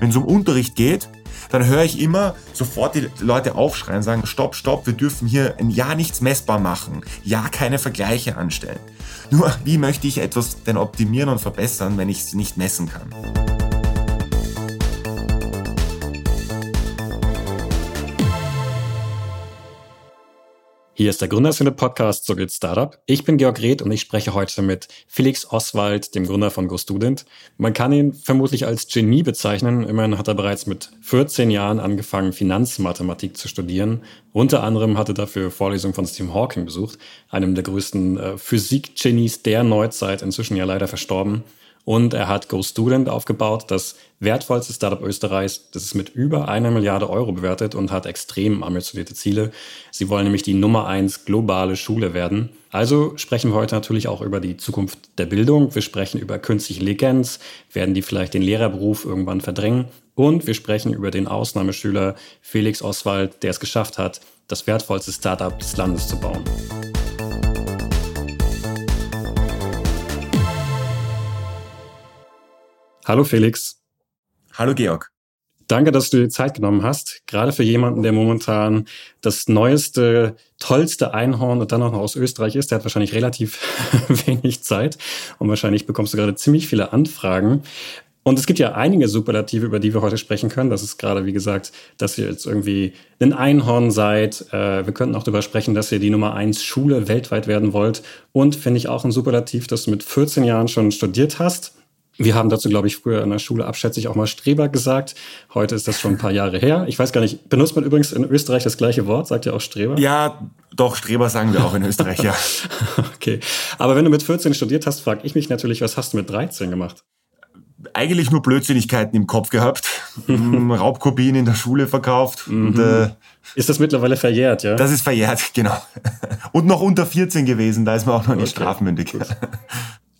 Wenn es um Unterricht geht, dann höre ich immer sofort die Leute aufschreien, sagen, stopp, stopp, wir dürfen hier ein Jahr nichts messbar machen, ja keine Vergleiche anstellen. Nur, wie möchte ich etwas denn optimieren und verbessern, wenn ich es nicht messen kann? Hier ist der Gründerszene Podcast So geht Startup. Ich bin Georg Reth und ich spreche heute mit Felix Oswald, dem Gründer von GoStudent. Man kann ihn vermutlich als Genie bezeichnen. Immerhin hat er bereits mit 14 Jahren angefangen, Finanzmathematik zu studieren. Unter anderem hatte dafür Vorlesungen von Stephen Hawking besucht, einem der größten äh, Physik-Genies der Neuzeit, inzwischen ja leider verstorben. Und er hat GoStudent aufgebaut, das wertvollste Startup Österreichs. Das ist mit über einer Milliarde Euro bewertet und hat extrem ambitionierte Ziele. Sie wollen nämlich die Nummer eins globale Schule werden. Also sprechen wir heute natürlich auch über die Zukunft der Bildung. Wir sprechen über künstliche Intelligenz. Werden die vielleicht den Lehrerberuf irgendwann verdrängen? Und wir sprechen über den Ausnahmeschüler Felix Oswald, der es geschafft hat, das wertvollste Startup des Landes zu bauen. Hallo Felix. Hallo Georg. Danke, dass du dir Zeit genommen hast. Gerade für jemanden, der momentan das neueste, tollste Einhorn und dann auch noch aus Österreich ist, der hat wahrscheinlich relativ wenig Zeit und wahrscheinlich bekommst du gerade ziemlich viele Anfragen. Und es gibt ja einige Superlative, über die wir heute sprechen können. Das ist gerade, wie gesagt, dass ihr jetzt irgendwie ein Einhorn seid. Äh, wir könnten auch darüber sprechen, dass ihr die Nummer eins Schule weltweit werden wollt. Und finde ich auch ein Superlativ, dass du mit 14 Jahren schon studiert hast wir haben dazu, glaube ich, früher in der Schule abschätzig auch mal Streber gesagt. Heute ist das schon ein paar Jahre her. Ich weiß gar nicht, benutzt man übrigens in Österreich das gleiche Wort? Sagt ihr auch Streber? Ja, doch, Streber sagen wir auch in Österreich, ja. okay. Aber wenn du mit 14 studiert hast, frage ich mich natürlich, was hast du mit 13 gemacht? Eigentlich nur Blödsinnigkeiten im Kopf gehabt, Raubkopien in der Schule verkauft. Mhm. Und, äh, ist das mittlerweile verjährt, ja? Das ist verjährt, genau. Und noch unter 14 gewesen, da ist man auch noch nicht okay. strafmündig.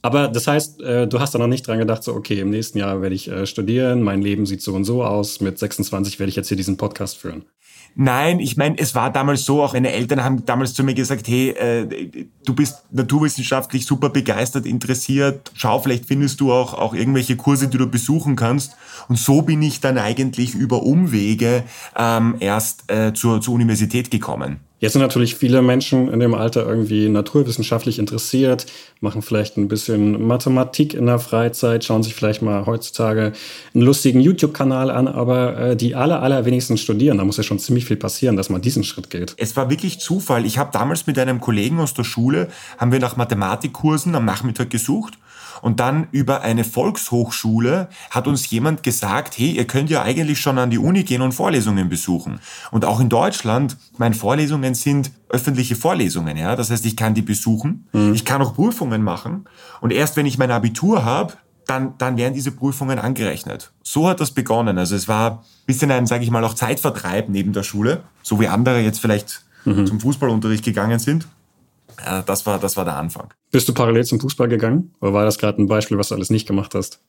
Aber das heißt, äh, du hast da noch nicht dran gedacht, so, okay, im nächsten Jahr werde ich äh, studieren, mein Leben sieht so und so aus, mit 26 werde ich jetzt hier diesen Podcast führen. Nein, ich meine, es war damals so, auch meine Eltern haben damals zu mir gesagt, hey, äh, du bist naturwissenschaftlich super begeistert, interessiert, schau, vielleicht findest du auch, auch irgendwelche Kurse, die du besuchen kannst. Und so bin ich dann eigentlich über Umwege ähm, erst äh, zur, zur Universität gekommen. Jetzt sind natürlich viele Menschen in dem Alter irgendwie naturwissenschaftlich interessiert, machen vielleicht ein bisschen Mathematik in der Freizeit, schauen sich vielleicht mal heutzutage einen lustigen YouTube-Kanal an, aber äh, die aller, allerwenigsten studieren. Da muss ja schon ziemlich viel passieren, dass man diesen Schritt geht. Es war wirklich Zufall. Ich habe damals mit einem Kollegen aus der Schule, haben wir nach Mathematikkursen am Nachmittag gesucht und dann über eine Volkshochschule hat uns jemand gesagt, hey, ihr könnt ja eigentlich schon an die Uni gehen und Vorlesungen besuchen. Und auch in Deutschland, meine Vorlesungen sind öffentliche Vorlesungen, ja. Das heißt, ich kann die besuchen, mhm. ich kann auch Prüfungen machen. Und erst wenn ich mein Abitur habe, dann, dann werden diese Prüfungen angerechnet. So hat das begonnen. Also es war ein bisschen ein, sage ich mal, auch Zeitvertreib neben der Schule, so wie andere jetzt vielleicht mhm. zum Fußballunterricht gegangen sind. Äh, das war, das war der Anfang. Bist du parallel zum Fußball gegangen? Oder war das gerade ein Beispiel, was du alles nicht gemacht hast?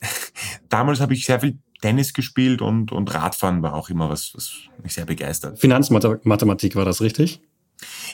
Damals habe ich sehr viel Tennis gespielt und, und Radfahren war auch immer was, was mich sehr begeistert. Finanzmathematik war das richtig?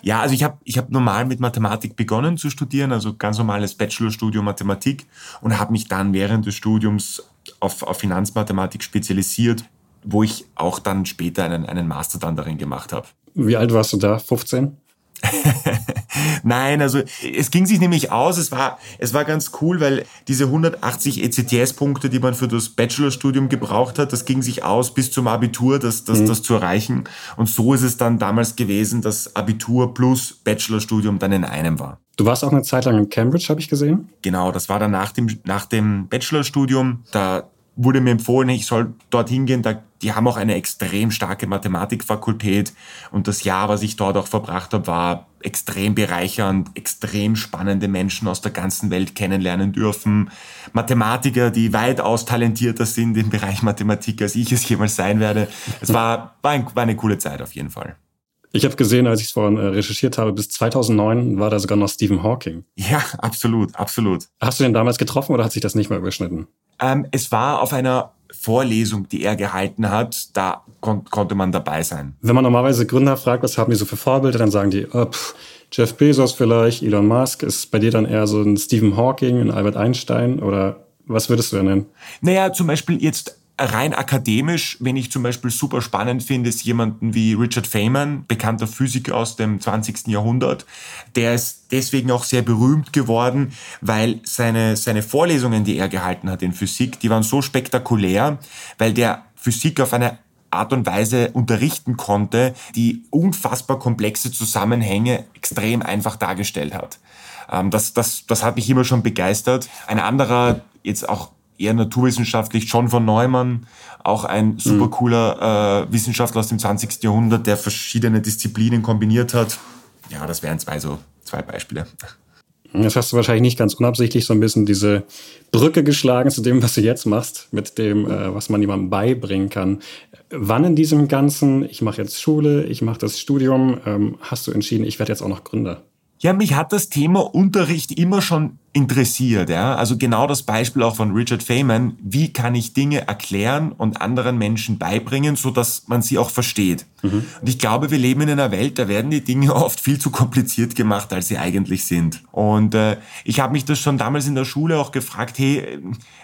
Ja, also ich habe ich hab normal mit Mathematik begonnen zu studieren, also ganz normales Bachelorstudium Mathematik und habe mich dann während des Studiums auf, auf Finanzmathematik spezialisiert, wo ich auch dann später einen, einen Master dann darin gemacht habe. Wie alt warst du da? 15? Nein, also es ging sich nämlich aus, es war, es war ganz cool, weil diese 180 ECTS-Punkte, die man für das Bachelorstudium gebraucht hat, das ging sich aus bis zum Abitur, das, das, mhm. das zu erreichen. Und so ist es dann damals gewesen, dass Abitur plus Bachelorstudium dann in einem war. Du warst auch eine Zeit lang in Cambridge, habe ich gesehen. Genau, das war dann nach dem, nach dem Bachelorstudium. Da wurde mir empfohlen, ich soll dorthin gehen. Da, die haben auch eine extrem starke Mathematikfakultät und das Jahr, was ich dort auch verbracht habe, war extrem bereichernd, extrem spannende Menschen aus der ganzen Welt kennenlernen dürfen. Mathematiker, die weitaus talentierter sind im Bereich Mathematik, als ich es jemals sein werde. Es war, war, ein, war eine coole Zeit auf jeden Fall. Ich habe gesehen, als ich es vorhin äh, recherchiert habe, bis 2009 war da sogar noch Stephen Hawking. Ja, absolut, absolut. Hast du den damals getroffen oder hat sich das nicht mehr überschnitten? Ähm, es war auf einer Vorlesung, die er gehalten hat, da kon konnte man dabei sein. Wenn man normalerweise Gründer fragt, was haben die so für Vorbilder, dann sagen die, oh, pff, Jeff Bezos vielleicht, Elon Musk. Ist bei dir dann eher so ein Stephen Hawking, ein Albert Einstein oder Was würdest du nennen? Naja, zum Beispiel jetzt rein akademisch, wenn ich zum Beispiel super spannend finde, ist jemanden wie Richard Feynman, bekannter Physiker aus dem 20. Jahrhundert. Der ist deswegen auch sehr berühmt geworden, weil seine, seine Vorlesungen, die er gehalten hat in Physik, die waren so spektakulär, weil der Physik auf eine Art und Weise unterrichten konnte, die unfassbar komplexe Zusammenhänge extrem einfach dargestellt hat. Ähm, das, das, das hat mich immer schon begeistert. Ein anderer, jetzt auch eher naturwissenschaftlich, John von Neumann, auch ein super cooler äh, Wissenschaftler aus dem 20. Jahrhundert, der verschiedene Disziplinen kombiniert hat. Ja, das wären zwei so zwei Beispiele. Jetzt hast du wahrscheinlich nicht ganz unabsichtlich so ein bisschen diese Brücke geschlagen zu dem, was du jetzt machst, mit dem, äh, was man jemandem beibringen kann. Wann in diesem Ganzen, ich mache jetzt Schule, ich mache das Studium, ähm, hast du entschieden, ich werde jetzt auch noch Gründer? Ja, mich hat das Thema Unterricht immer schon interessiert. Ja? Also genau das Beispiel auch von Richard Feynman. Wie kann ich Dinge erklären und anderen Menschen beibringen, so dass man sie auch versteht? Mhm. Und ich glaube, wir leben in einer Welt, da werden die Dinge oft viel zu kompliziert gemacht, als sie eigentlich sind. Und äh, ich habe mich das schon damals in der Schule auch gefragt, hey,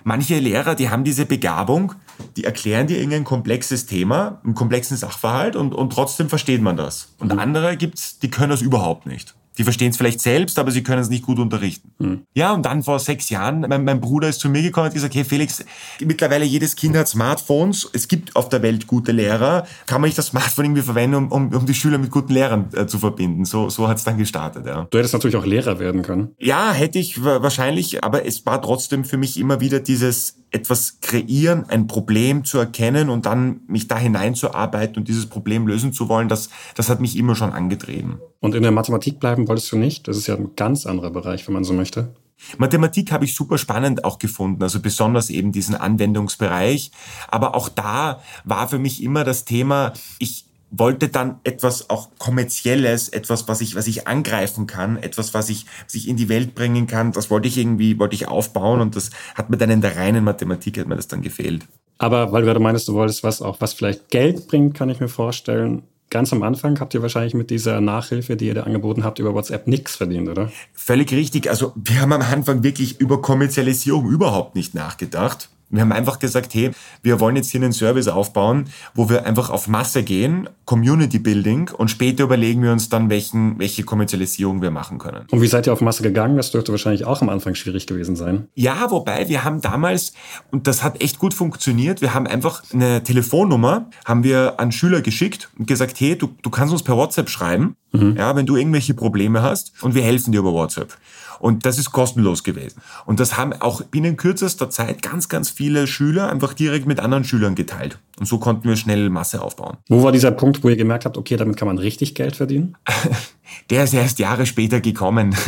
manche Lehrer, die haben diese Begabung, die erklären dir irgendein komplexes Thema, einen komplexen Sachverhalt und, und trotzdem versteht man das. Und mhm. andere gibt's, die können das überhaupt nicht. Die verstehen es vielleicht selbst, aber sie können es nicht gut unterrichten. Mhm. Ja, und dann vor sechs Jahren, mein, mein, Bruder ist zu mir gekommen und hat gesagt, hey Felix, mittlerweile jedes Kind hat Smartphones, es gibt auf der Welt gute Lehrer, kann man nicht das Smartphone irgendwie verwenden, um, um, um die Schüler mit guten Lehrern äh, zu verbinden. So, so hat es dann gestartet. Ja. Du hättest natürlich auch Lehrer werden können. Ja, hätte ich wahrscheinlich, aber es war trotzdem für mich immer wieder dieses etwas kreieren, ein Problem zu erkennen und dann mich da hineinzuarbeiten und dieses Problem lösen zu wollen, das, das hat mich immer schon angetrieben. Und in der Mathematik bleiben wolltest du nicht? Das ist ja ein ganz anderer Bereich, wenn man so möchte. Mathematik habe ich super spannend auch gefunden, also besonders eben diesen Anwendungsbereich. Aber auch da war für mich immer das Thema, ich wollte dann etwas auch kommerzielles, etwas, was ich, was ich angreifen kann, etwas, was ich, was ich in die Welt bringen kann. Das wollte ich irgendwie, wollte ich aufbauen und das hat mir dann in der reinen Mathematik hat mir das dann gefehlt. Aber weil du gerade meinst, du wolltest was auch, was vielleicht Geld bringt, kann ich mir vorstellen. Ganz am Anfang habt ihr wahrscheinlich mit dieser Nachhilfe, die ihr da angeboten habt, über WhatsApp nichts verdient, oder? Völlig richtig. Also wir haben am Anfang wirklich über Kommerzialisierung überhaupt nicht nachgedacht. Wir haben einfach gesagt, hey, wir wollen jetzt hier einen Service aufbauen, wo wir einfach auf Masse gehen, Community Building und später überlegen wir uns dann, welchen, welche Kommerzialisierung wir machen können. Und wie seid ihr auf Masse gegangen? Das dürfte wahrscheinlich auch am Anfang schwierig gewesen sein. Ja, wobei wir haben damals, und das hat echt gut funktioniert, wir haben einfach eine Telefonnummer, haben wir an Schüler geschickt und gesagt, hey, du, du kannst uns per WhatsApp schreiben, mhm. ja, wenn du irgendwelche Probleme hast und wir helfen dir über WhatsApp. Und das ist kostenlos gewesen. Und das haben auch binnen kürzester Zeit ganz, ganz viele Schüler einfach direkt mit anderen Schülern geteilt. Und so konnten wir schnell Masse aufbauen. Wo war dieser Punkt, wo ihr gemerkt habt, okay, damit kann man richtig Geld verdienen? Der ist erst Jahre später gekommen.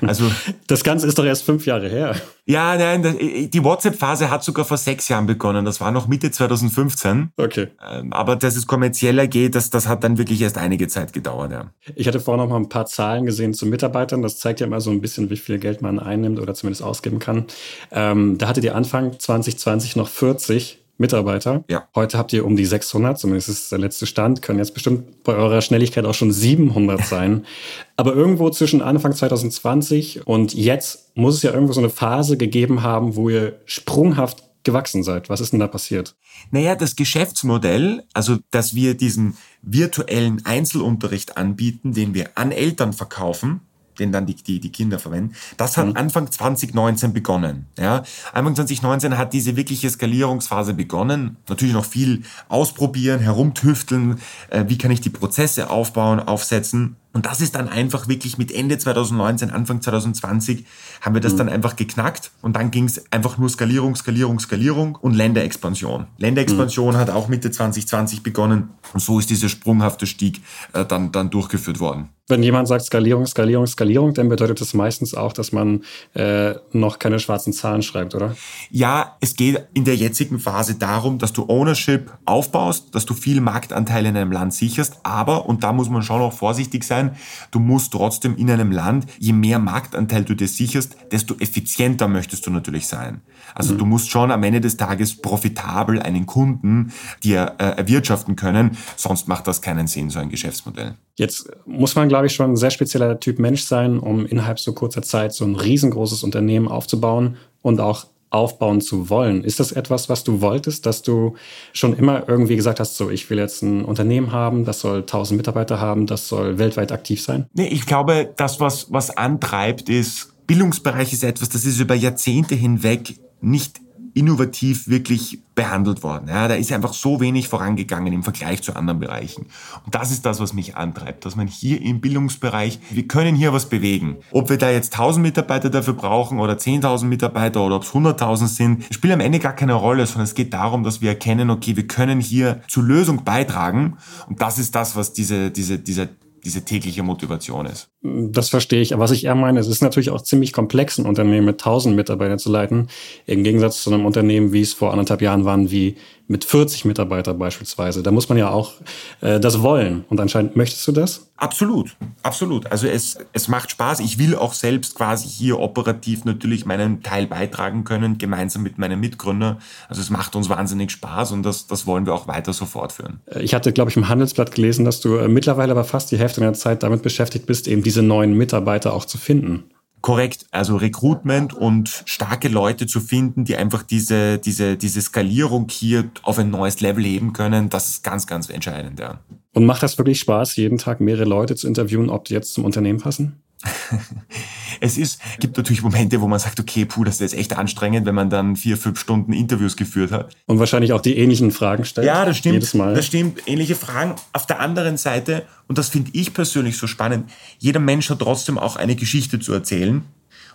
Also das Ganze ist doch erst fünf Jahre her. Ja, nein, die WhatsApp-Phase hat sogar vor sechs Jahren begonnen. Das war noch Mitte 2015. Okay. Ähm, aber dass es kommerzieller geht, das, das hat dann wirklich erst einige Zeit gedauert. Ja. Ich hatte vorhin noch mal ein paar Zahlen gesehen zu Mitarbeitern. Das zeigt ja immer so ein bisschen, wie viel Geld man einnimmt oder zumindest ausgeben kann. Ähm, da hattet ihr Anfang 2020 noch 40 Mitarbeiter. Ja. Heute habt ihr um die 600, zumindest ist der letzte Stand, können jetzt bestimmt bei eurer Schnelligkeit auch schon 700 sein. Aber irgendwo zwischen Anfang 2020 und jetzt muss es ja irgendwo so eine Phase gegeben haben, wo ihr sprunghaft gewachsen seid. Was ist denn da passiert? Naja, das Geschäftsmodell, also dass wir diesen virtuellen Einzelunterricht anbieten, den wir an Eltern verkaufen, den dann die, die, die Kinder verwenden. Das hat mhm. Anfang 2019 begonnen. Ja. Anfang 2019 hat diese wirkliche Skalierungsphase begonnen. Natürlich noch viel ausprobieren, herumtüfteln, äh, wie kann ich die Prozesse aufbauen, aufsetzen. Und das ist dann einfach wirklich mit Ende 2019, Anfang 2020 haben wir das mhm. dann einfach geknackt und dann ging es einfach nur Skalierung, Skalierung, Skalierung und Länderexpansion. Länderexpansion mhm. hat auch Mitte 2020 begonnen und so ist dieser sprunghafte Stieg äh, dann, dann durchgeführt worden. Wenn jemand sagt Skalierung, Skalierung, Skalierung, dann bedeutet das meistens auch, dass man äh, noch keine schwarzen Zahlen schreibt, oder? Ja, es geht in der jetzigen Phase darum, dass du Ownership aufbaust, dass du viel Marktanteile in einem Land sicherst, aber, und da muss man schon auch vorsichtig sein, du musst trotzdem in einem Land, je mehr Marktanteil du dir sicherst, desto effizienter möchtest du natürlich sein. Also mhm. du musst schon am Ende des Tages profitabel einen Kunden dir äh, erwirtschaften können, sonst macht das keinen Sinn, so ein Geschäftsmodell. Jetzt muss man, glaube ich, schon ein sehr spezieller Typ Mensch sein, um innerhalb so kurzer Zeit so ein riesengroßes Unternehmen aufzubauen und auch aufbauen zu wollen. Ist das etwas, was du wolltest, dass du schon immer irgendwie gesagt hast, so ich will jetzt ein Unternehmen haben, das soll 1000 Mitarbeiter haben, das soll weltweit aktiv sein? Nee, ich glaube, das, was, was antreibt, ist, Bildungsbereich ist etwas, das ist über Jahrzehnte hinweg nicht innovativ wirklich behandelt worden. Ja, da ist einfach so wenig vorangegangen im Vergleich zu anderen Bereichen. Und das ist das, was mich antreibt, dass man hier im Bildungsbereich, wir können hier was bewegen. Ob wir da jetzt 1000 Mitarbeiter dafür brauchen oder 10.000 Mitarbeiter oder ob es 100.000 sind, spielt am Ende gar keine Rolle, sondern es geht darum, dass wir erkennen, okay, wir können hier zur Lösung beitragen. Und das ist das, was diese, diese, dieser diese tägliche Motivation ist. Das verstehe ich. Aber was ich eher meine, es ist natürlich auch ziemlich komplex, ein Unternehmen mit 1000 Mitarbeitern zu leiten. Im Gegensatz zu einem Unternehmen, wie es vor anderthalb Jahren waren, wie mit 40 Mitarbeitern beispielsweise. Da muss man ja auch äh, das wollen. Und anscheinend möchtest du das? Absolut, absolut. Also es, es macht Spaß. Ich will auch selbst quasi hier operativ natürlich meinen Teil beitragen können, gemeinsam mit meinem Mitgründer. Also es macht uns wahnsinnig Spaß und das, das wollen wir auch weiter so fortführen. Äh, ich hatte, glaube ich, im Handelsblatt gelesen, dass du äh, mittlerweile aber fast die Hälfte deiner Zeit damit beschäftigt bist, eben diese neuen Mitarbeiter auch zu finden. Korrekt, also Recruitment und starke Leute zu finden, die einfach diese, diese, diese Skalierung hier auf ein neues Level heben können, das ist ganz, ganz entscheidend, ja. Und macht das wirklich Spaß, jeden Tag mehrere Leute zu interviewen, ob die jetzt zum Unternehmen passen? es ist, gibt natürlich Momente, wo man sagt, okay, puh, das ist echt anstrengend, wenn man dann vier, fünf Stunden Interviews geführt hat. Und wahrscheinlich auch die ähnlichen Fragen stellt. Ja, das stimmt. Jedes Mal. Das stimmt. Ähnliche Fragen. Auf der anderen Seite, und das finde ich persönlich so spannend, jeder Mensch hat trotzdem auch eine Geschichte zu erzählen.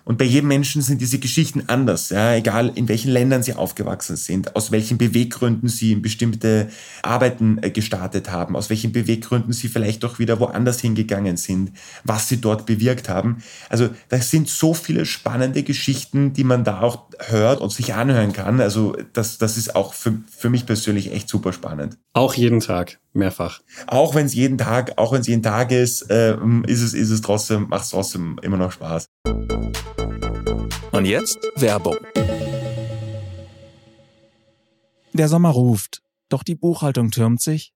Und bei jedem Menschen sind diese Geschichten anders, ja, egal in welchen Ländern sie aufgewachsen sind, aus welchen Beweggründen sie in bestimmte Arbeiten äh, gestartet haben, aus welchen Beweggründen sie vielleicht auch wieder woanders hingegangen sind, was sie dort bewirkt haben. Also das sind so viele spannende Geschichten, die man da auch hört und sich anhören kann. Also das, das ist auch für, für mich persönlich echt super spannend. Auch jeden Tag, mehrfach. Auch wenn es jeden Tag, auch wenn es jeden Tag ist, äh, ist es, ist es trotzdem, macht es trotzdem immer noch Spaß. Und jetzt Werbung. Der Sommer ruft, doch die Buchhaltung türmt sich.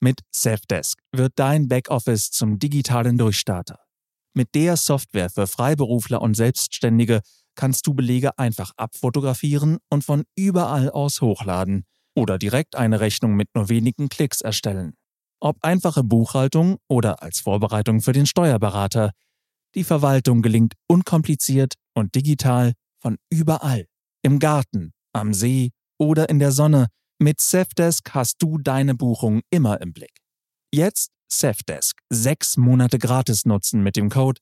Mit Safdesk wird dein Backoffice zum digitalen Durchstarter. Mit der Software für Freiberufler und Selbstständige kannst du Belege einfach abfotografieren und von überall aus hochladen oder direkt eine Rechnung mit nur wenigen Klicks erstellen. Ob einfache Buchhaltung oder als Vorbereitung für den Steuerberater, die Verwaltung gelingt unkompliziert und digital von überall. Im Garten, am See oder in der Sonne. Mit Safdesk hast du deine Buchung immer im Blick. Jetzt Safdesk sechs Monate gratis nutzen mit dem Code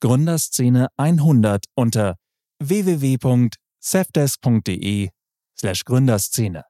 Gründerszene 100 unter www.safdesk.de slash Gründerszene.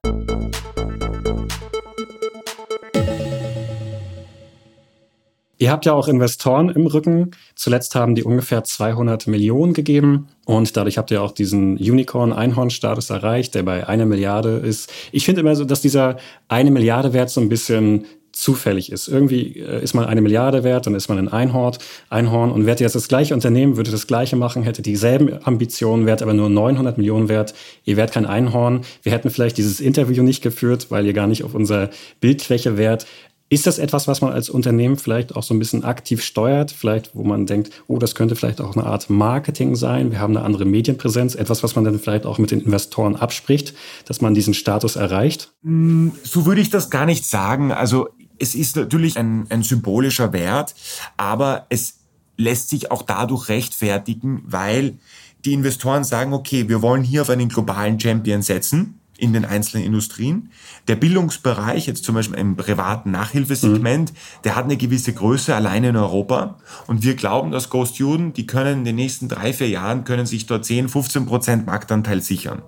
Ihr habt ja auch Investoren im Rücken. Zuletzt haben die ungefähr 200 Millionen gegeben und dadurch habt ihr auch diesen Unicorn-Einhorn-Status erreicht, der bei einer Milliarde ist. Ich finde immer so, dass dieser eine Milliarde Wert so ein bisschen zufällig ist. Irgendwie äh, ist man eine Milliarde wert, dann ist man ein Einhorn, Einhorn und wäre jetzt das gleiche Unternehmen, würde das gleiche machen, hätte dieselben Ambitionen, wäre aber nur 900 Millionen wert. Ihr wärt kein Einhorn. Wir hätten vielleicht dieses Interview nicht geführt, weil ihr gar nicht auf unserer Bildfläche wärt. Ist das etwas, was man als Unternehmen vielleicht auch so ein bisschen aktiv steuert? Vielleicht, wo man denkt, oh, das könnte vielleicht auch eine Art Marketing sein. Wir haben eine andere Medienpräsenz. Etwas, was man dann vielleicht auch mit den Investoren abspricht, dass man diesen Status erreicht? Mm, so würde ich das gar nicht sagen. Also es ist natürlich ein, ein symbolischer Wert, aber es lässt sich auch dadurch rechtfertigen, weil die Investoren sagen, okay, wir wollen hier auf einen globalen Champion setzen in den einzelnen Industrien. Der Bildungsbereich, jetzt zum Beispiel im privaten Nachhilfesegment, mhm. der hat eine gewisse Größe alleine in Europa. Und wir glauben, dass Go Student, die können in den nächsten drei, vier Jahren, können sich dort 10, 15 Prozent Marktanteil sichern.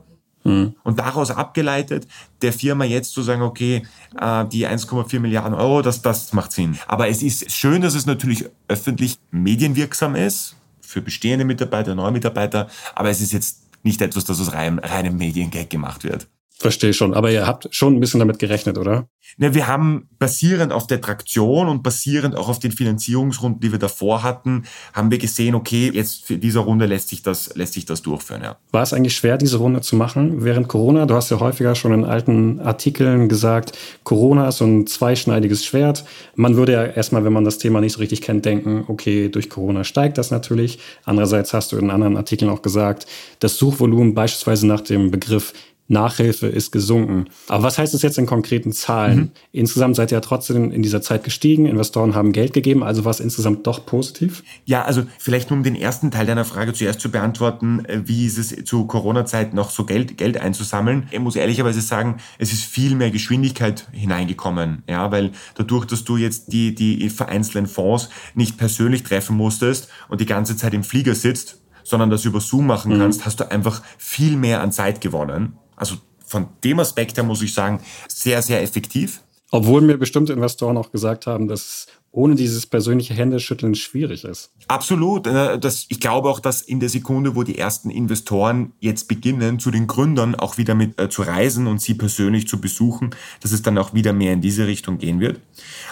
Mhm. Und daraus abgeleitet, der Firma jetzt zu sagen, okay, äh, die 1,4 Milliarden Euro, das, das macht Sinn. Aber es ist schön, dass es natürlich öffentlich medienwirksam ist, für bestehende Mitarbeiter, neue Mitarbeiter, aber es ist jetzt nicht etwas, das aus rein, reinem Mediengag gemacht wird. Verstehe schon, aber ihr habt schon ein bisschen damit gerechnet, oder? Ne, wir haben basierend auf der Traktion und basierend auch auf den Finanzierungsrunden, die wir davor hatten, haben wir gesehen, okay, jetzt für diese Runde lässt sich das, lässt sich das durchführen, ja. War es eigentlich schwer, diese Runde zu machen während Corona? Du hast ja häufiger schon in alten Artikeln gesagt, Corona ist so ein zweischneidiges Schwert. Man würde ja erstmal, wenn man das Thema nicht so richtig kennt, denken, okay, durch Corona steigt das natürlich. Andererseits hast du in anderen Artikeln auch gesagt, das Suchvolumen beispielsweise nach dem Begriff Nachhilfe ist gesunken. Aber was heißt das jetzt in konkreten Zahlen? Mhm. Insgesamt seid ihr ja trotzdem in dieser Zeit gestiegen, Investoren haben Geld gegeben, also war es insgesamt doch positiv? Ja, also vielleicht nur um den ersten Teil deiner Frage zuerst zu beantworten, äh, wie ist es zu Corona-Zeit noch so Geld, Geld einzusammeln? Ich muss ehrlicherweise sagen, es ist viel mehr Geschwindigkeit hineingekommen, ja, weil dadurch, dass du jetzt die, die vereinzelten Fonds nicht persönlich treffen musstest und die ganze Zeit im Flieger sitzt, sondern das über Zoom machen mhm. kannst, hast du einfach viel mehr an Zeit gewonnen. Also von dem Aspekt her muss ich sagen, sehr, sehr effektiv. Obwohl mir bestimmte Investoren auch gesagt haben, dass ohne dieses persönliche Händeschütteln schwierig ist. Absolut. Äh, das, ich glaube auch, dass in der Sekunde, wo die ersten Investoren jetzt beginnen, zu den Gründern auch wieder mit äh, zu reisen und sie persönlich zu besuchen, dass es dann auch wieder mehr in diese Richtung gehen wird.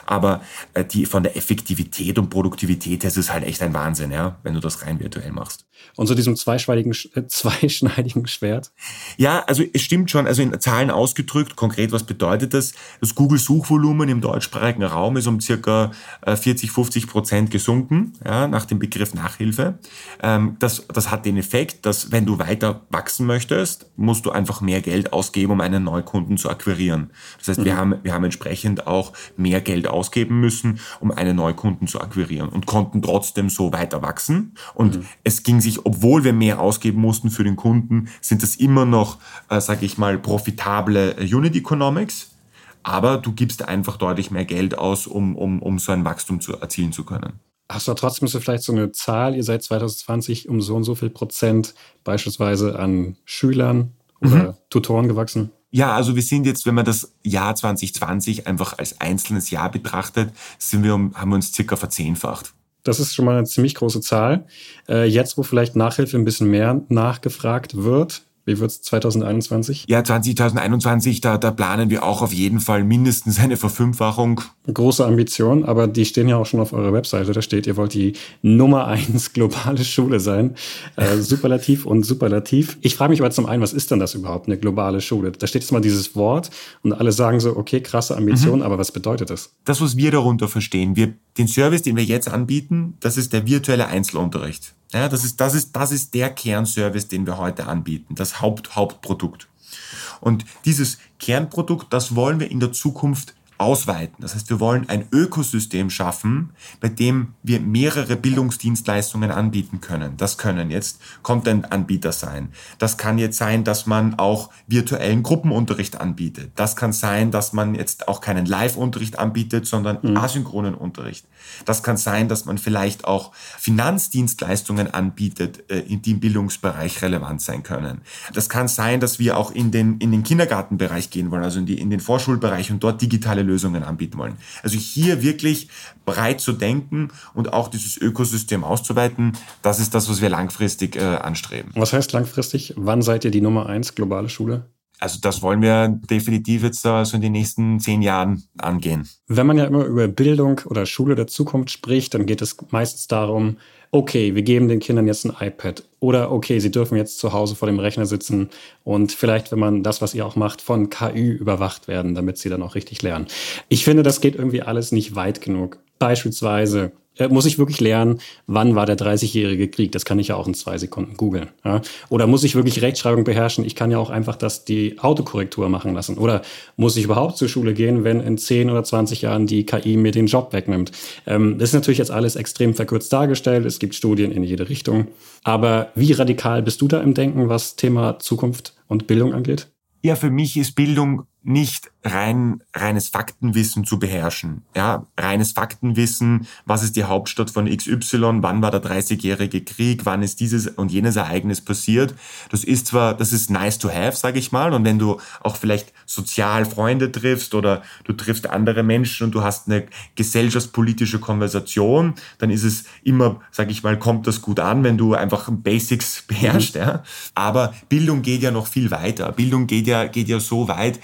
Aber äh, die von der Effektivität und Produktivität her ist es halt echt ein Wahnsinn, ja, wenn du das rein virtuell machst. Und zu diesem zweischneidigen, äh, zweischneidigen Schwert? Ja, also es stimmt schon. Also in Zahlen ausgedrückt, konkret, was bedeutet das? Das Google-Suchvolumen im deutschsprachigen Raum ist um circa 40, 50 Prozent gesunken, ja, nach dem Begriff Nachhilfe. Ähm, das, das hat den Effekt, dass wenn du weiter wachsen möchtest, musst du einfach mehr Geld ausgeben, um einen Neukunden zu akquirieren. Das heißt, mhm. wir, haben, wir haben entsprechend auch mehr Geld ausgeben müssen, um einen Neukunden zu akquirieren und konnten trotzdem so weiter wachsen. Und mhm. es ging sich, obwohl wir mehr ausgeben mussten für den Kunden, sind das immer noch, äh, sage ich mal, profitable Unit Economics aber du gibst einfach deutlich mehr Geld aus, um, um, um so ein Wachstum zu erzielen zu können. Hast du trotzdem so vielleicht so eine Zahl, ihr seid 2020 um so und so viel Prozent beispielsweise an Schülern oder mhm. Tutoren gewachsen? Ja, also wir sind jetzt, wenn man das Jahr 2020 einfach als einzelnes Jahr betrachtet, sind wir haben wir uns circa verzehnfacht. Das ist schon mal eine ziemlich große Zahl. Äh, jetzt, wo vielleicht Nachhilfe ein bisschen mehr nachgefragt wird, wie wird es 2021? Ja, 2021, da, da planen wir auch auf jeden Fall mindestens eine Verfünffachung. Große Ambition, aber die stehen ja auch schon auf eurer Webseite. Da steht, ihr wollt die Nummer eins globale Schule sein. Äh, superlativ und superlativ. Ich frage mich aber zum einen, was ist denn das überhaupt, eine globale Schule? Da steht jetzt mal dieses Wort und alle sagen so, okay, krasse Ambition, mhm. aber was bedeutet das? Das, was wir darunter verstehen, wir, den Service, den wir jetzt anbieten, das ist der virtuelle Einzelunterricht. Ja, das ist, das ist, das ist der Kernservice, den wir heute anbieten, das Haupt, Hauptprodukt. Und dieses Kernprodukt, das wollen wir in der Zukunft ausweiten. Das heißt, wir wollen ein Ökosystem schaffen, bei dem wir mehrere Bildungsdienstleistungen anbieten können. Das können jetzt Content-Anbieter sein. Das kann jetzt sein, dass man auch virtuellen Gruppenunterricht anbietet. Das kann sein, dass man jetzt auch keinen Live-Unterricht anbietet, sondern mhm. asynchronen Unterricht. Das kann sein, dass man vielleicht auch Finanzdienstleistungen anbietet, äh, die im Bildungsbereich relevant sein können. Das kann sein, dass wir auch in den, in den Kindergartenbereich gehen wollen, also in, die, in den Vorschulbereich und dort digitale Lösungen anbieten wollen. Also hier wirklich breit zu denken und auch dieses Ökosystem auszuweiten, das ist das, was wir langfristig äh, anstreben. Was heißt langfristig? Wann seid ihr die Nummer eins globale Schule? Also das wollen wir definitiv jetzt so in den nächsten zehn Jahren angehen. Wenn man ja immer über Bildung oder Schule der Zukunft spricht, dann geht es meistens darum, okay, wir geben den Kindern jetzt ein iPad oder okay, sie dürfen jetzt zu Hause vor dem Rechner sitzen und vielleicht, wenn man das, was ihr auch macht, von KI überwacht werden, damit sie dann auch richtig lernen. Ich finde, das geht irgendwie alles nicht weit genug. Beispielsweise äh, muss ich wirklich lernen, wann war der 30-jährige Krieg? Das kann ich ja auch in zwei Sekunden googeln. Ja? Oder muss ich wirklich Rechtschreibung beherrschen? Ich kann ja auch einfach das die Autokorrektur machen lassen. Oder muss ich überhaupt zur Schule gehen, wenn in 10 oder 20 Jahren die KI mir den Job wegnimmt? Ähm, das ist natürlich jetzt alles extrem verkürzt dargestellt. Es gibt Studien in jede Richtung. Aber wie radikal bist du da im Denken, was Thema Zukunft und Bildung angeht? Ja, für mich ist Bildung nicht rein, reines Faktenwissen zu beherrschen. Ja, reines Faktenwissen, was ist die Hauptstadt von XY, wann war der 30-jährige Krieg, wann ist dieses und jenes Ereignis passiert. Das ist zwar, das ist nice to have, sage ich mal, und wenn du auch vielleicht sozial Freunde triffst oder du triffst andere Menschen und du hast eine gesellschaftspolitische Konversation, dann ist es immer, sage ich mal, kommt das gut an, wenn du einfach Basics beherrschst. Ja. Aber Bildung geht ja noch viel weiter. Bildung geht ja, geht ja so weit,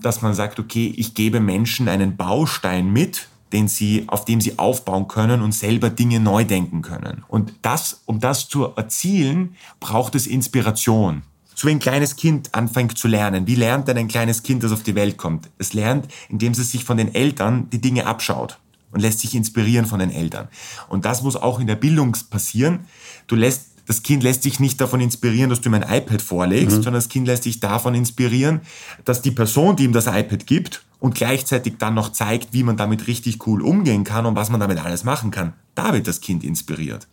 dass man sagt, okay, ich gebe Menschen einen Baustein mit, den sie, auf dem sie aufbauen können und selber Dinge neu denken können. Und das, um das zu erzielen, braucht es Inspiration. So wie ein kleines Kind anfängt zu lernen. Wie lernt denn ein kleines Kind, das auf die Welt kommt? Es lernt, indem es sich von den Eltern die Dinge abschaut und lässt sich inspirieren von den Eltern. Und das muss auch in der Bildung passieren. Du lässt das Kind lässt sich nicht davon inspirieren, dass du ihm ein iPad vorlegst, mhm. sondern das Kind lässt sich davon inspirieren, dass die Person, die ihm das iPad gibt und gleichzeitig dann noch zeigt, wie man damit richtig cool umgehen kann und was man damit alles machen kann, da wird das Kind inspiriert.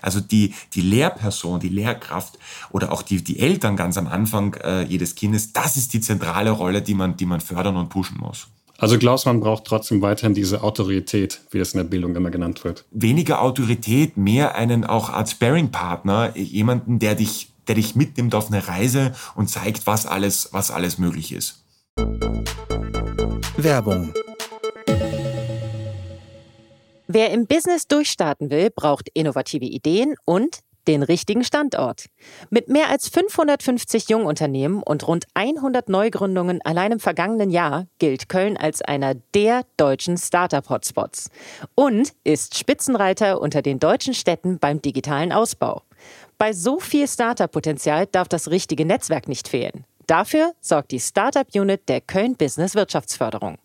Also die, die Lehrperson, die Lehrkraft oder auch die, die Eltern ganz am Anfang äh, jedes Kindes, das ist die zentrale Rolle, die man, die man fördern und pushen muss. Also Klausmann braucht trotzdem weiterhin diese Autorität, wie es in der Bildung immer genannt wird. Weniger Autorität, mehr einen auch als Sparing-Partner, jemanden, der dich, der dich mitnimmt auf eine Reise und zeigt, was alles, was alles möglich ist. Werbung Wer im Business durchstarten will, braucht innovative Ideen und den richtigen Standort. Mit mehr als 550 Jungunternehmen und rund 100 Neugründungen allein im vergangenen Jahr gilt Köln als einer der deutschen Startup-Hotspots und ist Spitzenreiter unter den deutschen Städten beim digitalen Ausbau. Bei so viel Startup-Potenzial darf das richtige Netzwerk nicht fehlen. Dafür sorgt die Startup-Unit der Köln Business Wirtschaftsförderung.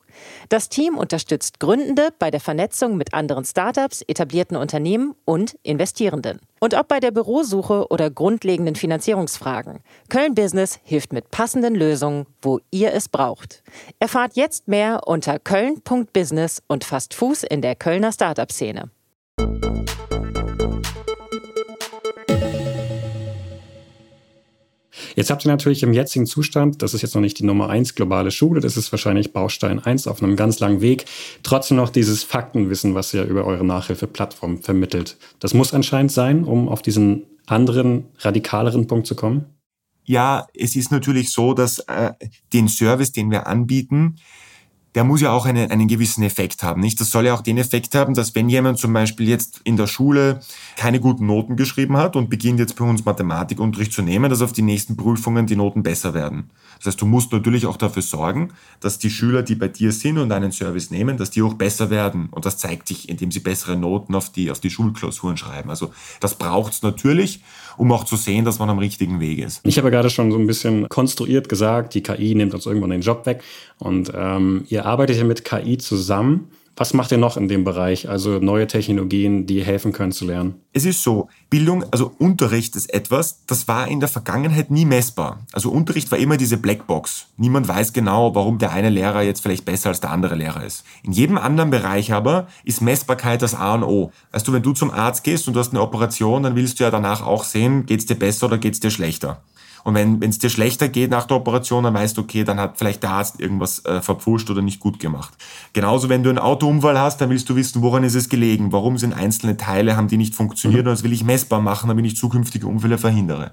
Das Team unterstützt Gründende bei der Vernetzung mit anderen Startups, etablierten Unternehmen und Investierenden. Und ob bei der Bürosuche oder grundlegenden Finanzierungsfragen. Köln Business hilft mit passenden Lösungen, wo ihr es braucht. Erfahrt jetzt mehr unter köln.business und fasst Fuß in der Kölner Startup-Szene. Jetzt habt ihr natürlich im jetzigen Zustand, das ist jetzt noch nicht die Nummer eins globale Schule, das ist wahrscheinlich Baustein eins auf einem ganz langen Weg, trotzdem noch dieses Faktenwissen, was ihr über eure Nachhilfeplattform vermittelt. Das muss anscheinend sein, um auf diesen anderen, radikaleren Punkt zu kommen? Ja, es ist natürlich so, dass äh, den Service, den wir anbieten, der muss ja auch einen, einen gewissen Effekt haben, nicht? Das soll ja auch den Effekt haben, dass wenn jemand zum Beispiel jetzt in der Schule keine guten Noten geschrieben hat und beginnt jetzt bei uns Mathematikunterricht zu nehmen, dass auf die nächsten Prüfungen die Noten besser werden. Das heißt, du musst natürlich auch dafür sorgen, dass die Schüler, die bei dir sind und einen Service nehmen, dass die auch besser werden. Und das zeigt sich, indem sie bessere Noten auf die, auf die Schulklausuren schreiben. Also das braucht's natürlich, um auch zu sehen, dass man am richtigen Weg ist. Ich habe gerade schon so ein bisschen konstruiert gesagt, die KI nimmt uns irgendwann den Job weg. Und ähm, ihr arbeitet ja mit KI zusammen. Was macht ihr noch in dem Bereich? Also neue Technologien, die helfen können zu lernen? Es ist so, Bildung, also Unterricht ist etwas, das war in der Vergangenheit nie messbar. Also Unterricht war immer diese Blackbox. Niemand weiß genau, warum der eine Lehrer jetzt vielleicht besser als der andere Lehrer ist. In jedem anderen Bereich aber ist Messbarkeit das A und O. Weißt du, wenn du zum Arzt gehst und du hast eine Operation, dann willst du ja danach auch sehen, geht's dir besser oder geht's dir schlechter. Und wenn es dir schlechter geht nach der Operation, dann weißt du, okay, dann hat vielleicht der Arzt irgendwas äh, verpfuscht oder nicht gut gemacht. Genauso, wenn du einen Autounfall hast, dann willst du wissen, woran ist es gelegen, warum sind einzelne Teile, haben die nicht funktioniert mhm. und das will ich messbar machen, damit ich zukünftige Unfälle verhindere.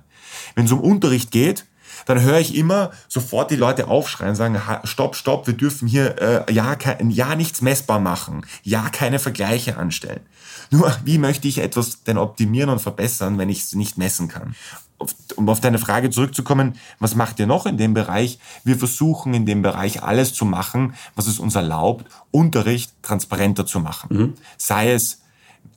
Wenn es um Unterricht geht, dann höre ich immer sofort die Leute aufschreien, sagen, stopp, stopp, wir dürfen hier äh, ja, kein, ja nichts messbar machen, ja keine Vergleiche anstellen. Nur, wie möchte ich etwas denn optimieren und verbessern, wenn ich es nicht messen kann? um auf deine Frage zurückzukommen, was macht ihr noch in dem Bereich? Wir versuchen in dem Bereich alles zu machen, was es uns erlaubt, Unterricht transparenter zu machen. Mhm. Sei es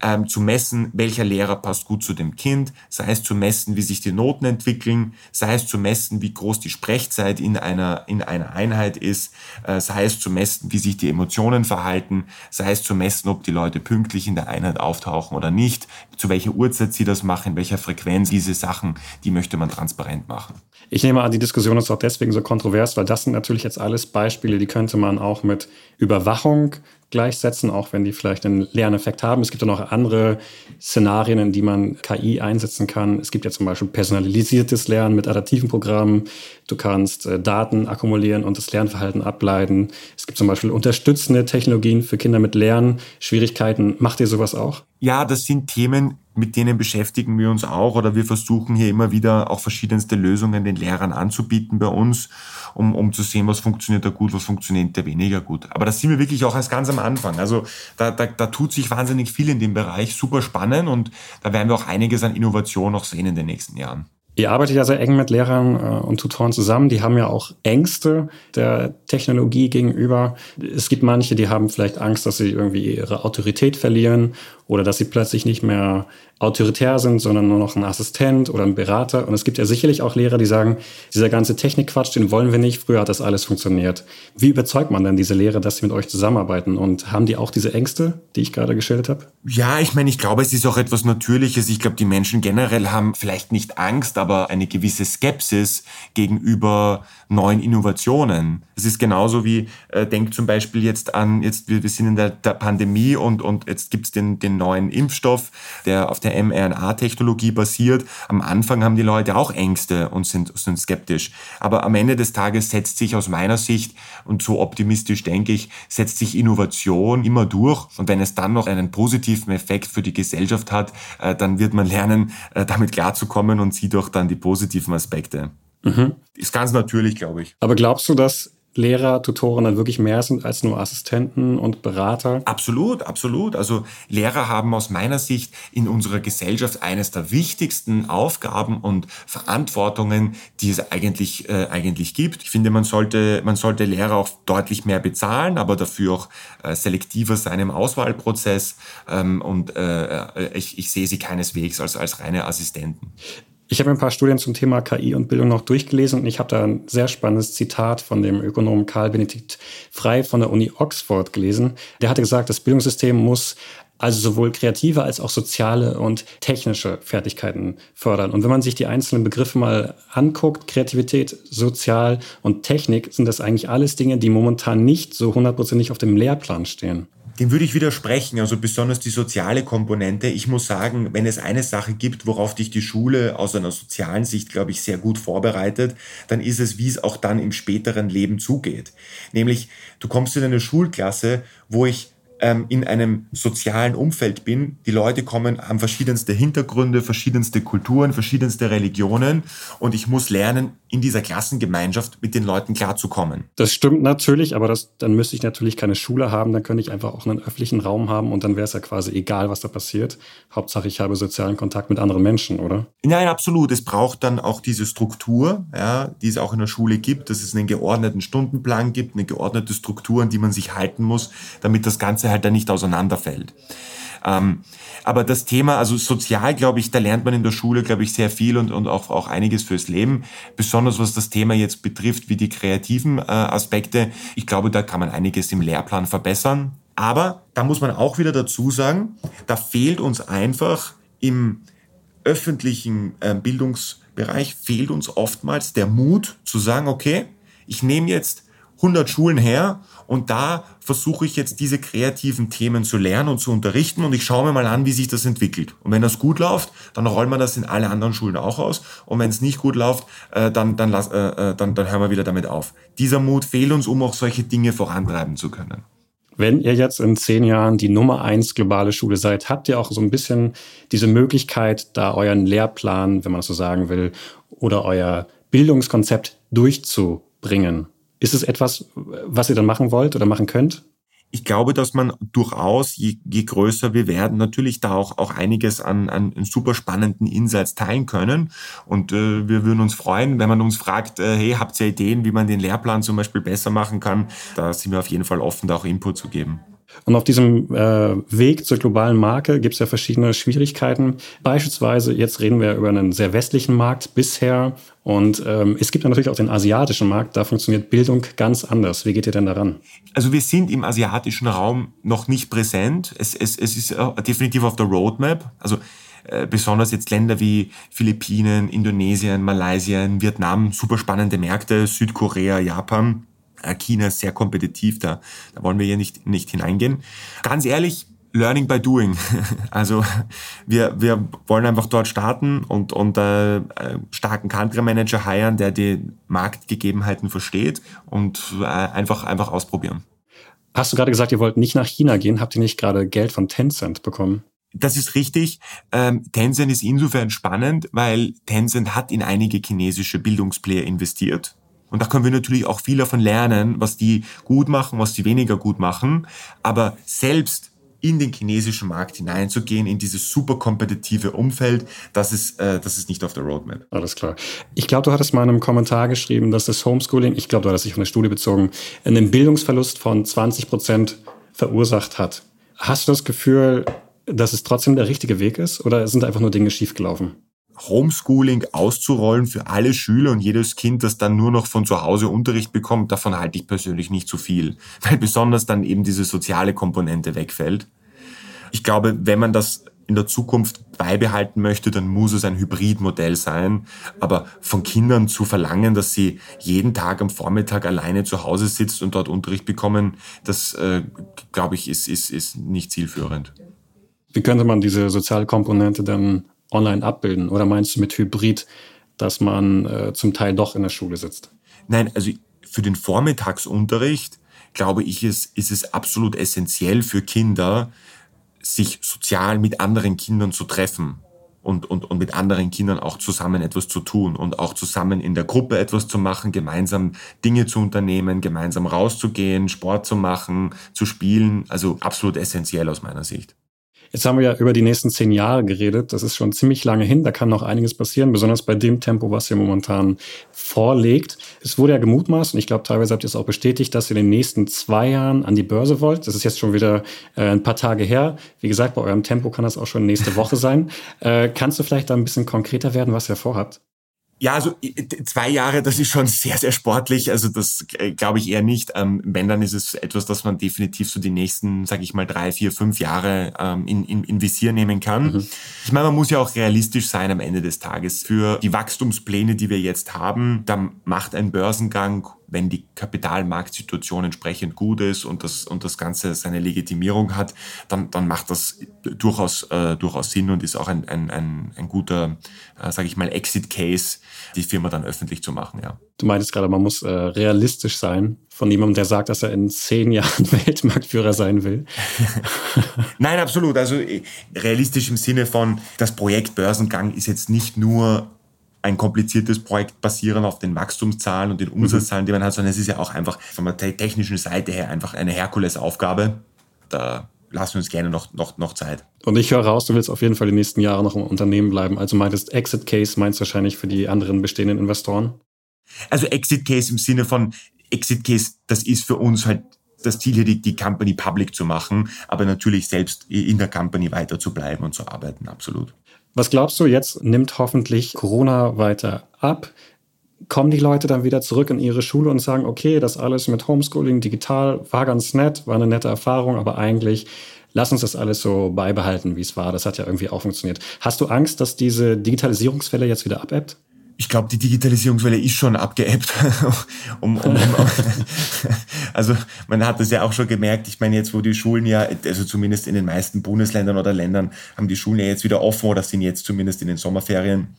ähm, zu messen, welcher Lehrer passt gut zu dem Kind, sei es zu messen, wie sich die Noten entwickeln, sei es zu messen, wie groß die Sprechzeit in einer, in einer Einheit ist, äh, sei es zu messen, wie sich die Emotionen verhalten, sei es zu messen, ob die Leute pünktlich in der Einheit auftauchen oder nicht, zu welcher Uhrzeit sie das machen, in welcher Frequenz diese Sachen, die möchte man transparent machen. Ich nehme an, die Diskussion ist auch deswegen so kontrovers, weil das sind natürlich jetzt alles Beispiele, die könnte man auch mit Überwachung gleichsetzen, auch wenn die vielleicht einen Lerneffekt haben. Es gibt auch noch andere Szenarien, in die man KI einsetzen kann. Es gibt ja zum Beispiel personalisiertes Lernen mit adaptiven Programmen. Du kannst äh, Daten akkumulieren und das Lernverhalten ableiten. Es gibt zum Beispiel unterstützende Technologien für Kinder mit Lernschwierigkeiten. Macht ihr sowas auch? Ja, das sind Themen, mit denen beschäftigen wir uns auch oder wir versuchen hier immer wieder auch verschiedenste Lösungen den Lehrern anzubieten bei uns, um, um zu sehen, was funktioniert da gut, was funktioniert da weniger gut. Aber das sind wir wirklich auch erst ganz am Anfang. Also da, da, da tut sich wahnsinnig viel in dem Bereich, super spannend und da werden wir auch einiges an Innovation noch sehen in den nächsten Jahren. Ihr arbeitet ja sehr eng mit Lehrern äh, und Tutoren zusammen. Die haben ja auch Ängste der Technologie gegenüber. Es gibt manche, die haben vielleicht Angst, dass sie irgendwie ihre Autorität verlieren oder dass sie plötzlich nicht mehr autoritär sind, sondern nur noch ein Assistent oder ein Berater. Und es gibt ja sicherlich auch Lehrer, die sagen, dieser ganze Technikquatsch, den wollen wir nicht. Früher hat das alles funktioniert. Wie überzeugt man denn diese Lehrer, dass sie mit euch zusammenarbeiten? Und haben die auch diese Ängste, die ich gerade geschildert habe? Ja, ich meine, ich glaube, es ist auch etwas Natürliches. Ich glaube, die Menschen generell haben vielleicht nicht Angst, aber eine gewisse Skepsis gegenüber neuen Innovationen. Es ist genauso wie, äh, denkt zum Beispiel jetzt an, jetzt wir, wir sind in der, der Pandemie und, und jetzt gibt's den, den neuen Impfstoff, der auf der mRNA-Technologie basiert. Am Anfang haben die Leute auch Ängste und sind, sind skeptisch. Aber am Ende des Tages setzt sich aus meiner Sicht, und so optimistisch denke ich, setzt sich Innovation immer durch. Und wenn es dann noch einen positiven Effekt für die Gesellschaft hat, äh, dann wird man lernen, äh, damit klarzukommen und sieht auch dann die positiven Aspekte. Mhm. Ist ganz natürlich, glaube ich. Aber glaubst du, dass Lehrer, Tutoren dann wirklich mehr sind als nur Assistenten und Berater? Absolut, absolut. Also Lehrer haben aus meiner Sicht in unserer Gesellschaft eines der wichtigsten Aufgaben und Verantwortungen, die es eigentlich, äh, eigentlich gibt. Ich finde, man sollte, man sollte Lehrer auch deutlich mehr bezahlen, aber dafür auch äh, selektiver sein im Auswahlprozess. Ähm, und äh, äh ich, ich sehe sie keineswegs als, als reine Assistenten. Ich habe ein paar Studien zum Thema KI und Bildung noch durchgelesen und ich habe da ein sehr spannendes Zitat von dem Ökonomen Karl Benedikt Frei von der Uni Oxford gelesen. Der hatte gesagt, das Bildungssystem muss also sowohl kreative als auch soziale und technische Fertigkeiten fördern. Und wenn man sich die einzelnen Begriffe mal anguckt, Kreativität, Sozial und Technik, sind das eigentlich alles Dinge, die momentan nicht so hundertprozentig auf dem Lehrplan stehen dem würde ich widersprechen, also besonders die soziale Komponente. Ich muss sagen, wenn es eine Sache gibt, worauf dich die Schule aus einer sozialen Sicht, glaube ich, sehr gut vorbereitet, dann ist es, wie es auch dann im späteren Leben zugeht. Nämlich, du kommst in eine Schulklasse, wo ich ähm, in einem sozialen Umfeld bin. Die Leute kommen, haben verschiedenste Hintergründe, verschiedenste Kulturen, verschiedenste Religionen und ich muss lernen, in dieser Klassengemeinschaft mit den Leuten klarzukommen. Das stimmt natürlich, aber das, dann müsste ich natürlich keine Schule haben, dann könnte ich einfach auch einen öffentlichen Raum haben und dann wäre es ja quasi egal, was da passiert. Hauptsache, ich habe sozialen Kontakt mit anderen Menschen, oder? Nein, absolut. Es braucht dann auch diese Struktur, ja, die es auch in der Schule gibt, dass es einen geordneten Stundenplan gibt, eine geordnete Struktur, an die man sich halten muss, damit das Ganze halt dann nicht auseinanderfällt. Ähm, aber das Thema, also sozial, glaube ich, da lernt man in der Schule, glaube ich, sehr viel und, und auch, auch einiges fürs Leben. Besonders was das Thema jetzt betrifft, wie die kreativen äh, Aspekte. Ich glaube, da kann man einiges im Lehrplan verbessern. Aber da muss man auch wieder dazu sagen, da fehlt uns einfach im öffentlichen äh, Bildungsbereich, fehlt uns oftmals der Mut zu sagen, okay, ich nehme jetzt 100 Schulen her und da versuche ich jetzt diese kreativen Themen zu lernen und zu unterrichten und ich schaue mir mal an, wie sich das entwickelt. Und wenn das gut läuft, dann rollen wir das in alle anderen Schulen auch aus. Und wenn es nicht gut läuft, äh, dann, dann, lass, äh, äh, dann, dann hören wir wieder damit auf. Dieser Mut fehlt uns, um auch solche Dinge vorantreiben zu können. Wenn ihr jetzt in zehn Jahren die Nummer eins globale Schule seid, habt ihr auch so ein bisschen diese Möglichkeit, da euren Lehrplan, wenn man so sagen will, oder euer Bildungskonzept durchzubringen? Ist es etwas, was ihr dann machen wollt oder machen könnt? Ich glaube, dass man durchaus, je, je größer wir werden, natürlich da auch, auch einiges an, an super spannenden Insights teilen können. Und äh, wir würden uns freuen, wenn man uns fragt, äh, hey, habt ihr Ideen, wie man den Lehrplan zum Beispiel besser machen kann? Da sind wir auf jeden Fall offen, da auch Input zu geben. Und auf diesem äh, Weg zur globalen Marke gibt es ja verschiedene Schwierigkeiten. Beispielsweise, jetzt reden wir über einen sehr westlichen Markt bisher. Und ähm, es gibt natürlich auch den asiatischen Markt, da funktioniert Bildung ganz anders. Wie geht ihr denn daran? Also wir sind im asiatischen Raum noch nicht präsent. Es, es, es ist definitiv auf der Roadmap. Also äh, besonders jetzt Länder wie Philippinen, Indonesien, Malaysia, Vietnam, super spannende Märkte, Südkorea, Japan. Äh, China ist sehr kompetitiv, da, da wollen wir hier nicht, nicht hineingehen. Ganz ehrlich, Learning by doing. Also wir, wir wollen einfach dort starten und, und äh, äh starken Country Manager heiren, der die Marktgegebenheiten versteht und äh, einfach, einfach ausprobieren. Hast du gerade gesagt, ihr wollt nicht nach China gehen? Habt ihr nicht gerade Geld von Tencent bekommen? Das ist richtig. Ähm, Tencent ist insofern spannend, weil Tencent hat in einige chinesische Bildungsplayer investiert. Und da können wir natürlich auch viel davon lernen, was die gut machen, was die weniger gut machen. Aber selbst in den chinesischen Markt hineinzugehen, in dieses super kompetitive Umfeld, das ist, äh, das ist nicht auf der Roadmap. Alles klar. Ich glaube, du hattest mal in einem Kommentar geschrieben, dass das Homeschooling, ich glaube, du hattest dich von der Studie bezogen, einen Bildungsverlust von 20 Prozent verursacht hat. Hast du das Gefühl, dass es trotzdem der richtige Weg ist oder sind einfach nur Dinge schiefgelaufen? Homeschooling auszurollen für alle Schüler und jedes Kind, das dann nur noch von zu Hause Unterricht bekommt, davon halte ich persönlich nicht zu so viel, weil besonders dann eben diese soziale Komponente wegfällt. Ich glaube, wenn man das in der Zukunft beibehalten möchte, dann muss es ein Hybridmodell sein. Aber von Kindern zu verlangen, dass sie jeden Tag am Vormittag alleine zu Hause sitzt und dort Unterricht bekommen, das, äh, glaube ich, ist, ist, ist nicht zielführend. Wie könnte man diese soziale Komponente dann online abbilden? Oder meinst du mit Hybrid, dass man äh, zum Teil doch in der Schule sitzt? Nein, also für den Vormittagsunterricht, glaube ich, ist, ist es absolut essentiell für Kinder, sich sozial mit anderen Kindern zu treffen und, und, und mit anderen Kindern auch zusammen etwas zu tun und auch zusammen in der Gruppe etwas zu machen, gemeinsam Dinge zu unternehmen, gemeinsam rauszugehen, Sport zu machen, zu spielen. Also absolut essentiell aus meiner Sicht. Jetzt haben wir ja über die nächsten zehn Jahre geredet. Das ist schon ziemlich lange hin. Da kann noch einiges passieren, besonders bei dem Tempo, was ihr momentan vorlegt. Es wurde ja gemutmaßt, und ich glaube, teilweise habt ihr es auch bestätigt, dass ihr in den nächsten zwei Jahren an die Börse wollt. Das ist jetzt schon wieder äh, ein paar Tage her. Wie gesagt, bei eurem Tempo kann das auch schon nächste Woche sein. Äh, kannst du vielleicht da ein bisschen konkreter werden, was ihr vorhabt? Ja, also zwei Jahre, das ist schon sehr, sehr sportlich. Also das äh, glaube ich eher nicht. Ähm, wenn, dann ist es etwas, das man definitiv so die nächsten, sage ich mal, drei, vier, fünf Jahre ähm, in, in, in Visier nehmen kann. Mhm. Ich meine, man muss ja auch realistisch sein am Ende des Tages. Für die Wachstumspläne, die wir jetzt haben, da macht ein Börsengang wenn die Kapitalmarktsituation entsprechend gut ist und das, und das Ganze seine Legitimierung hat, dann, dann macht das durchaus, äh, durchaus Sinn und ist auch ein, ein, ein, ein guter, äh, sage ich mal, Exit-Case, die Firma dann öffentlich zu machen. Ja. Du meintest gerade, man muss äh, realistisch sein von jemandem, der sagt, dass er in zehn Jahren Weltmarktführer sein will. Nein, absolut. Also äh, realistisch im Sinne von, das Projekt Börsengang ist jetzt nicht nur ein kompliziertes Projekt basieren auf den Wachstumszahlen und den Umsatzzahlen, die man hat, sondern es ist ja auch einfach von der technischen Seite her einfach eine Herkulesaufgabe. Da lassen wir uns gerne noch, noch, noch Zeit. Und ich höre raus, du willst auf jeden Fall die nächsten Jahre noch im Unternehmen bleiben. Also meintest Exit Case, meinst du wahrscheinlich für die anderen bestehenden Investoren? Also Exit Case im Sinne von Exit Case, das ist für uns halt das Ziel hier, die, die Company public zu machen, aber natürlich selbst in der Company weiter zu bleiben und zu arbeiten, absolut. Was glaubst du, jetzt nimmt hoffentlich Corona weiter ab? Kommen die Leute dann wieder zurück in ihre Schule und sagen, okay, das alles mit Homeschooling digital war ganz nett, war eine nette Erfahrung, aber eigentlich lass uns das alles so beibehalten, wie es war. Das hat ja irgendwie auch funktioniert. Hast du Angst, dass diese Digitalisierungswelle jetzt wieder abebbt? Ich glaube, die Digitalisierungswelle ist schon abgeebbt. um, um, um, also man hat das ja auch schon gemerkt. Ich meine, jetzt wo die Schulen ja, also zumindest in den meisten Bundesländern oder Ländern, haben die Schulen ja jetzt wieder offen oder sind jetzt zumindest in den Sommerferien.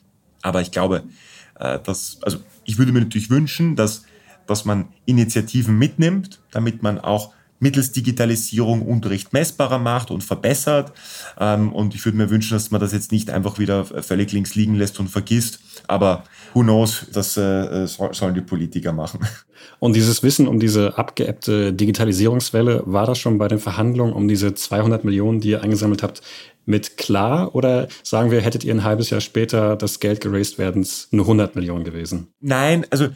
Aber ich glaube, äh, dass, also ich würde mir natürlich wünschen, dass, dass man Initiativen mitnimmt, damit man auch mittels Digitalisierung Unterricht messbarer macht und verbessert. Ähm, und ich würde mir wünschen, dass man das jetzt nicht einfach wieder völlig links liegen lässt und vergisst. Aber who knows, das äh, sollen die Politiker machen. Und dieses Wissen um diese abgeebbte Digitalisierungswelle, war das schon bei den Verhandlungen um diese 200 Millionen, die ihr eingesammelt habt, mit klar? Oder sagen wir, hättet ihr ein halbes Jahr später das Geld geraced werdens nur 100 Millionen gewesen? Nein, also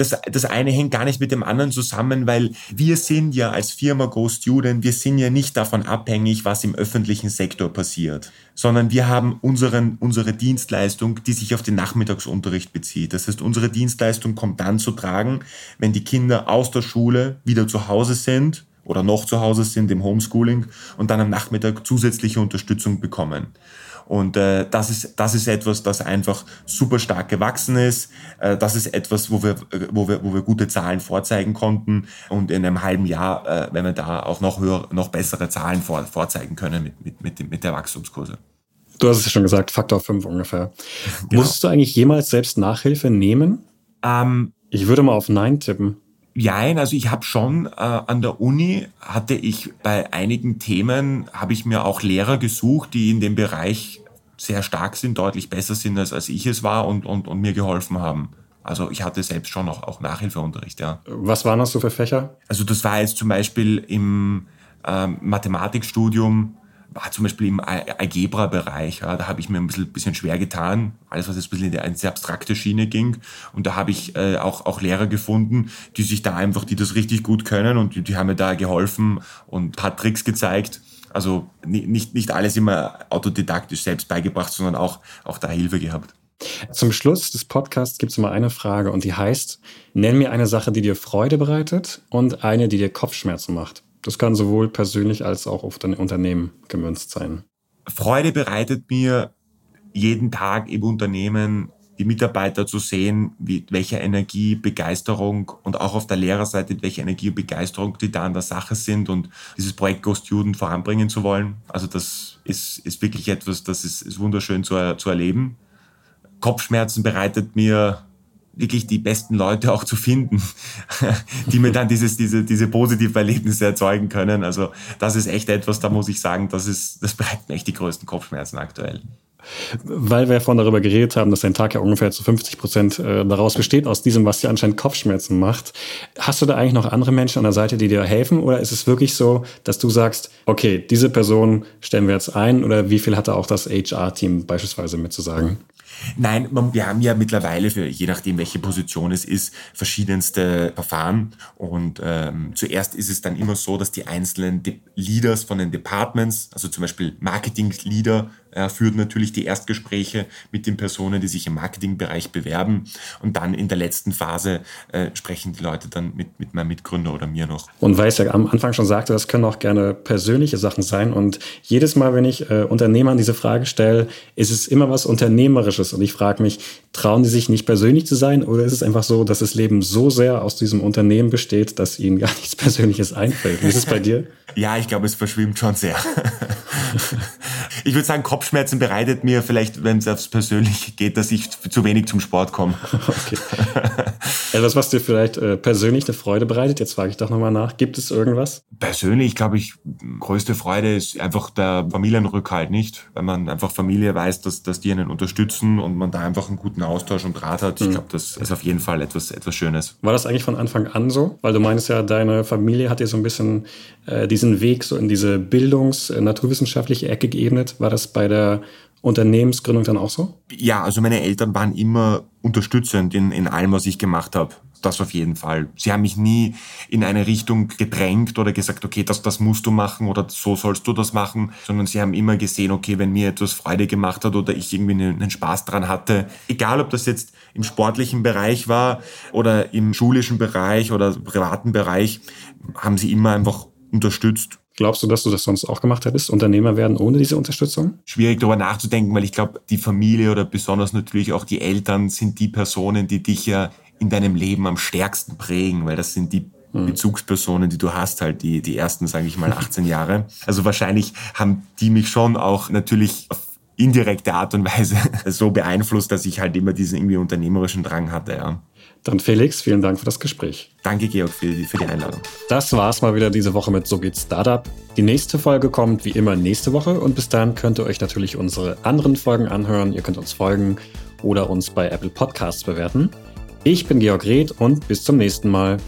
das, das eine hängt gar nicht mit dem anderen zusammen, weil wir sind ja als Firma Go Student, wir sind ja nicht davon abhängig, was im öffentlichen Sektor passiert, sondern wir haben unseren, unsere Dienstleistung, die sich auf den Nachmittagsunterricht bezieht. Das heißt, unsere Dienstleistung kommt dann zu tragen, wenn die Kinder aus der Schule wieder zu Hause sind oder noch zu Hause sind im Homeschooling und dann am Nachmittag zusätzliche Unterstützung bekommen. Und äh, das, ist, das ist etwas, das einfach super stark gewachsen ist. Äh, das ist etwas, wo wir, wo, wir, wo wir gute Zahlen vorzeigen konnten. Und in einem halben Jahr, äh, wenn wir da auch noch höher, noch bessere Zahlen vor, vorzeigen können mit, mit, mit, mit der Wachstumskurse. Du hast es ja schon gesagt, Faktor 5 ungefähr. Genau. Musstest du eigentlich jemals selbst Nachhilfe nehmen? Ähm, ich würde mal auf Nein tippen. Jein, also ich habe schon äh, an der Uni hatte ich bei einigen Themen habe ich mir auch Lehrer gesucht, die in dem Bereich sehr stark sind, deutlich besser sind als, als ich es war und, und, und mir geholfen haben. Also ich hatte selbst schon auch, auch Nachhilfeunterricht, ja. Was waren das so für Fächer? Also das war jetzt zum Beispiel im ähm, Mathematikstudium war zum Beispiel im Algebra-Bereich, ja, da habe ich mir ein bisschen, bisschen schwer getan, alles was jetzt ein bisschen in eine sehr abstrakte Schiene ging. Und da habe ich äh, auch, auch Lehrer gefunden, die sich da einfach, die das richtig gut können und die, die haben mir da geholfen und paar Tricks gezeigt. Also nicht, nicht alles immer autodidaktisch selbst beigebracht, sondern auch, auch da Hilfe gehabt. Zum Schluss des Podcasts gibt es immer eine Frage und die heißt, nenn mir eine Sache, die dir Freude bereitet und eine, die dir Kopfschmerzen macht. Das kann sowohl persönlich als auch auf dein Unternehmen gemünzt sein. Freude bereitet mir jeden Tag im Unternehmen die Mitarbeiter zu sehen, wie, welche Energie, Begeisterung und auch auf der Lehrerseite, welche Energie und Begeisterung die da an der Sache sind und dieses Projekt Go Student voranbringen zu wollen. Also das ist, ist wirklich etwas, das ist, ist wunderschön zu, zu erleben. Kopfschmerzen bereitet mir wirklich die besten Leute auch zu finden, die mir dann dieses, diese, diese positive Erlebnisse erzeugen können. Also das ist echt etwas, da muss ich sagen, das ist, das bereitet mir echt die größten Kopfschmerzen aktuell. Weil wir vorhin darüber geredet haben, dass dein Tag ja ungefähr zu 50 Prozent äh, daraus besteht, aus diesem, was dir anscheinend Kopfschmerzen macht. Hast du da eigentlich noch andere Menschen an der Seite, die dir helfen? Oder ist es wirklich so, dass du sagst, okay, diese Person stellen wir jetzt ein? Oder wie viel hat da auch das HR-Team beispielsweise mitzusagen? Nein, man, wir haben ja mittlerweile für je nachdem, welche Position es ist, verschiedenste Verfahren. Und ähm, zuerst ist es dann immer so, dass die einzelnen De Leaders von den Departments, also zum Beispiel Marketing-Leader, er führt natürlich die Erstgespräche mit den Personen, die sich im Marketingbereich bewerben. Und dann in der letzten Phase äh, sprechen die Leute dann mit, mit meinem Mitgründer oder mir noch. Und weil ich ja am Anfang schon sagte, das können auch gerne persönliche Sachen sein. Und jedes Mal, wenn ich äh, Unternehmern diese Frage stelle, ist es immer was Unternehmerisches. Und ich frage mich, trauen die sich nicht persönlich zu sein? Oder ist es einfach so, dass das Leben so sehr aus diesem Unternehmen besteht, dass ihnen gar nichts Persönliches einfällt? Wie ist es bei dir? Ja, ich glaube, es verschwimmt schon sehr. ich würde sagen, Kopfschmerzen bereitet mir vielleicht, wenn es aufs Persönliche geht, dass ich zu wenig zum Sport komme. Okay. Etwas, was dir vielleicht äh, persönlich eine Freude bereitet, jetzt frage ich doch nochmal nach. Gibt es irgendwas? Persönlich, glaube ich, größte Freude ist einfach der Familienrückhalt, nicht? Wenn man einfach Familie weiß, dass, dass die einen unterstützen und man da einfach einen guten Austausch und Draht hat. Ich mhm. glaube, das ist auf jeden Fall etwas, etwas Schönes. War das eigentlich von Anfang an so? Weil du meinst ja, deine Familie hat dir so ein bisschen äh, diesen Weg so in diese Bildungs-, äh, naturwissenschaftliche Ecke geebnet. War das bei der Unternehmensgründung dann auch so? Ja, also meine Eltern waren immer unterstützend in, in allem, was ich gemacht habe. Das auf jeden Fall. Sie haben mich nie in eine Richtung gedrängt oder gesagt, okay, das, das musst du machen oder so sollst du das machen, sondern sie haben immer gesehen, okay, wenn mir etwas Freude gemacht hat oder ich irgendwie einen Spaß dran hatte, egal ob das jetzt im sportlichen Bereich war oder im schulischen Bereich oder privaten Bereich, haben sie immer einfach unterstützt. Glaubst du, dass du das sonst auch gemacht hättest, Unternehmer werden ohne diese Unterstützung? Schwierig darüber nachzudenken, weil ich glaube, die Familie oder besonders natürlich auch die Eltern sind die Personen, die dich ja in deinem Leben am stärksten prägen, weil das sind die hm. Bezugspersonen, die du hast, halt die, die ersten, sage ich mal, 18 Jahre. Also wahrscheinlich haben die mich schon auch natürlich auf indirekte Art und Weise so beeinflusst, dass ich halt immer diesen irgendwie unternehmerischen Drang hatte, ja. Dann Felix, vielen Dank für das Gespräch. Danke, Georg, für die, für die Einladung. Das war's mal wieder diese Woche mit So geht's Startup. Die nächste Folge kommt wie immer nächste Woche und bis dann könnt ihr euch natürlich unsere anderen Folgen anhören. Ihr könnt uns folgen oder uns bei Apple Podcasts bewerten. Ich bin Georg Reth und bis zum nächsten Mal.